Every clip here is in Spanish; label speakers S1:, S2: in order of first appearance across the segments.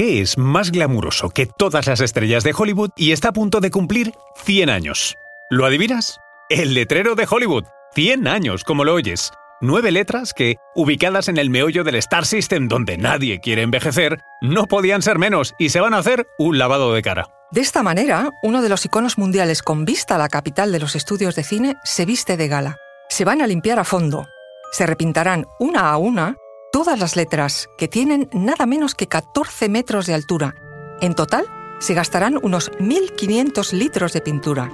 S1: ¿Qué es más glamuroso que todas las estrellas de Hollywood y está a punto de cumplir 100 años? ¿Lo adivinas? El letrero de Hollywood. 100 años, como lo oyes. Nueve letras que, ubicadas en el meollo del Star System donde nadie quiere envejecer, no podían ser menos y se van a hacer un lavado de cara.
S2: De esta manera, uno de los iconos mundiales con vista a la capital de los estudios de cine se viste de gala. Se van a limpiar a fondo. Se repintarán una a una todas las letras, que tienen nada menos que 14 metros de altura. En total, se gastarán unos 1.500 litros de pintura.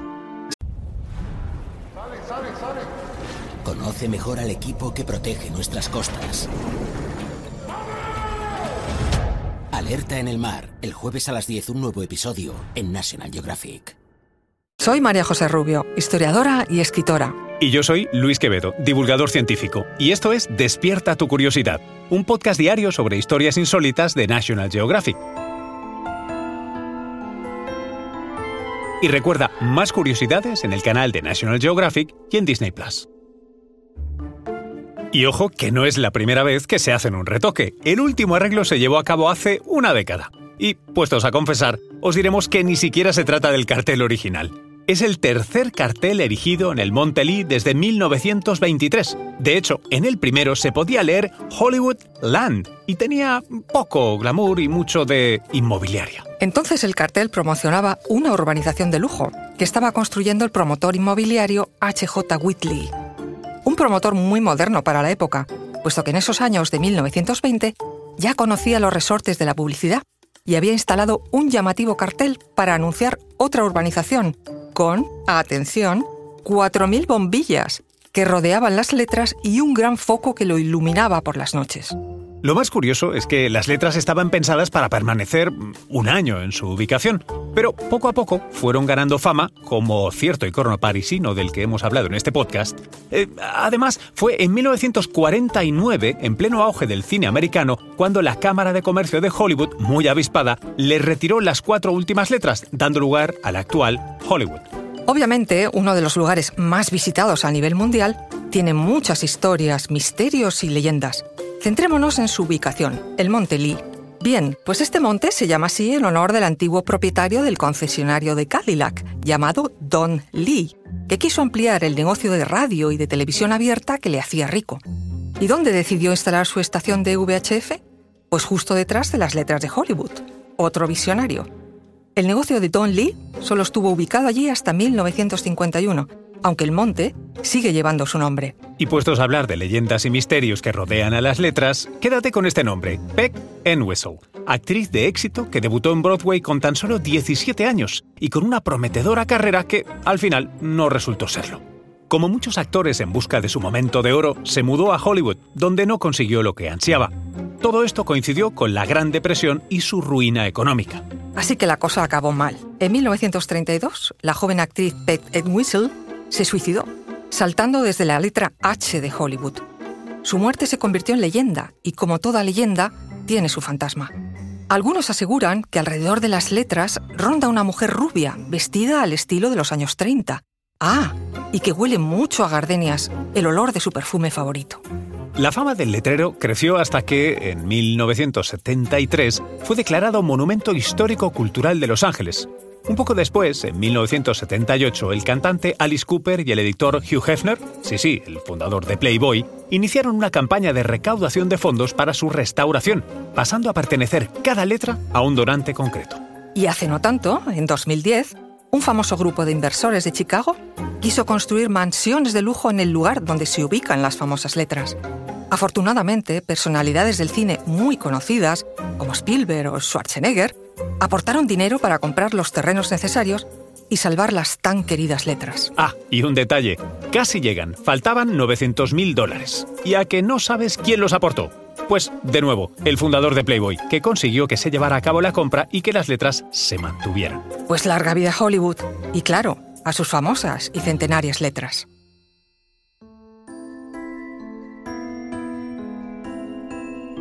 S3: Conoce mejor al equipo que protege nuestras costas. Alerta en el mar. El jueves a las 10 un nuevo episodio en National Geographic.
S2: Soy María José Rubio, historiadora y escritora.
S1: Y yo soy Luis Quevedo, divulgador científico. Y esto es Despierta tu curiosidad, un podcast diario sobre historias insólitas de National Geographic. Y recuerda más curiosidades en el canal de National Geographic y en Disney Plus. Y ojo que no es la primera vez que se hacen un retoque. El último arreglo se llevó a cabo hace una década. Y, puestos a confesar, os diremos que ni siquiera se trata del cartel original. Es el tercer cartel erigido en el Monte Lee desde 1923. De hecho, en el primero se podía leer Hollywood Land y tenía poco glamour y mucho de inmobiliaria.
S2: Entonces el cartel promocionaba una urbanización de lujo que estaba construyendo el promotor inmobiliario H.J. Whitley. Un promotor muy moderno para la época, puesto que en esos años de 1920 ya conocía los resortes de la publicidad y había instalado un llamativo cartel para anunciar otra urbanización con, atención, 4.000 bombillas que rodeaban las letras y un gran foco que lo iluminaba por las noches.
S1: Lo más curioso es que las letras estaban pensadas para permanecer un año en su ubicación, pero poco a poco fueron ganando fama, como cierto icono parisino del que hemos hablado en este podcast. Eh, además, fue en 1949, en pleno auge del cine americano, cuando la Cámara de Comercio de Hollywood, muy avispada, le retiró las cuatro últimas letras, dando lugar al actual Hollywood.
S2: Obviamente, uno de los lugares más visitados a nivel mundial tiene muchas historias, misterios y leyendas. Centrémonos en su ubicación, el Monte Lee. Bien, pues este monte se llama así en honor del antiguo propietario del concesionario de Cadillac, llamado Don Lee, que quiso ampliar el negocio de radio y de televisión abierta que le hacía rico. ¿Y dónde decidió instalar su estación de VHF? Pues justo detrás de las letras de Hollywood. Otro visionario. El negocio de Don Lee solo estuvo ubicado allí hasta 1951, aunque el monte sigue llevando su nombre.
S1: Y puestos a hablar de leyendas y misterios que rodean a las letras, quédate con este nombre, Beck Entwistle, actriz de éxito que debutó en Broadway con tan solo 17 años y con una prometedora carrera que, al final, no resultó serlo. Como muchos actores en busca de su momento de oro, se mudó a Hollywood, donde no consiguió lo que ansiaba. Todo esto coincidió con la Gran Depresión y su ruina económica.
S2: Así que la cosa acabó mal. En 1932, la joven actriz Beth Entwistle se suicidó, saltando desde la letra H de Hollywood. Su muerte se convirtió en leyenda y, como toda leyenda, tiene su fantasma. Algunos aseguran que alrededor de las letras ronda una mujer rubia, vestida al estilo de los años 30. Ah, y que huele mucho a gardenias, el olor de su perfume favorito.
S1: La fama del letrero creció hasta que, en 1973, fue declarado Monumento Histórico Cultural de Los Ángeles, un poco después, en 1978, el cantante Alice Cooper y el editor Hugh Hefner, sí, sí, el fundador de Playboy, iniciaron una campaña de recaudación de fondos para su restauración, pasando a pertenecer cada letra a un donante concreto.
S2: Y hace no tanto, en 2010, un famoso grupo de inversores de Chicago quiso construir mansiones de lujo en el lugar donde se ubican las famosas letras. Afortunadamente, personalidades del cine muy conocidas, como Spielberg o Schwarzenegger, aportaron dinero para comprar los terrenos necesarios y salvar las tan queridas letras.
S1: Ah, y un detalle, casi llegan, faltaban 900 mil dólares. ¿Y a que no sabes quién los aportó? Pues, de nuevo, el fundador de Playboy, que consiguió que se llevara a cabo la compra y que las letras se mantuvieran.
S2: Pues larga vida Hollywood, y claro, a sus famosas y centenarias letras.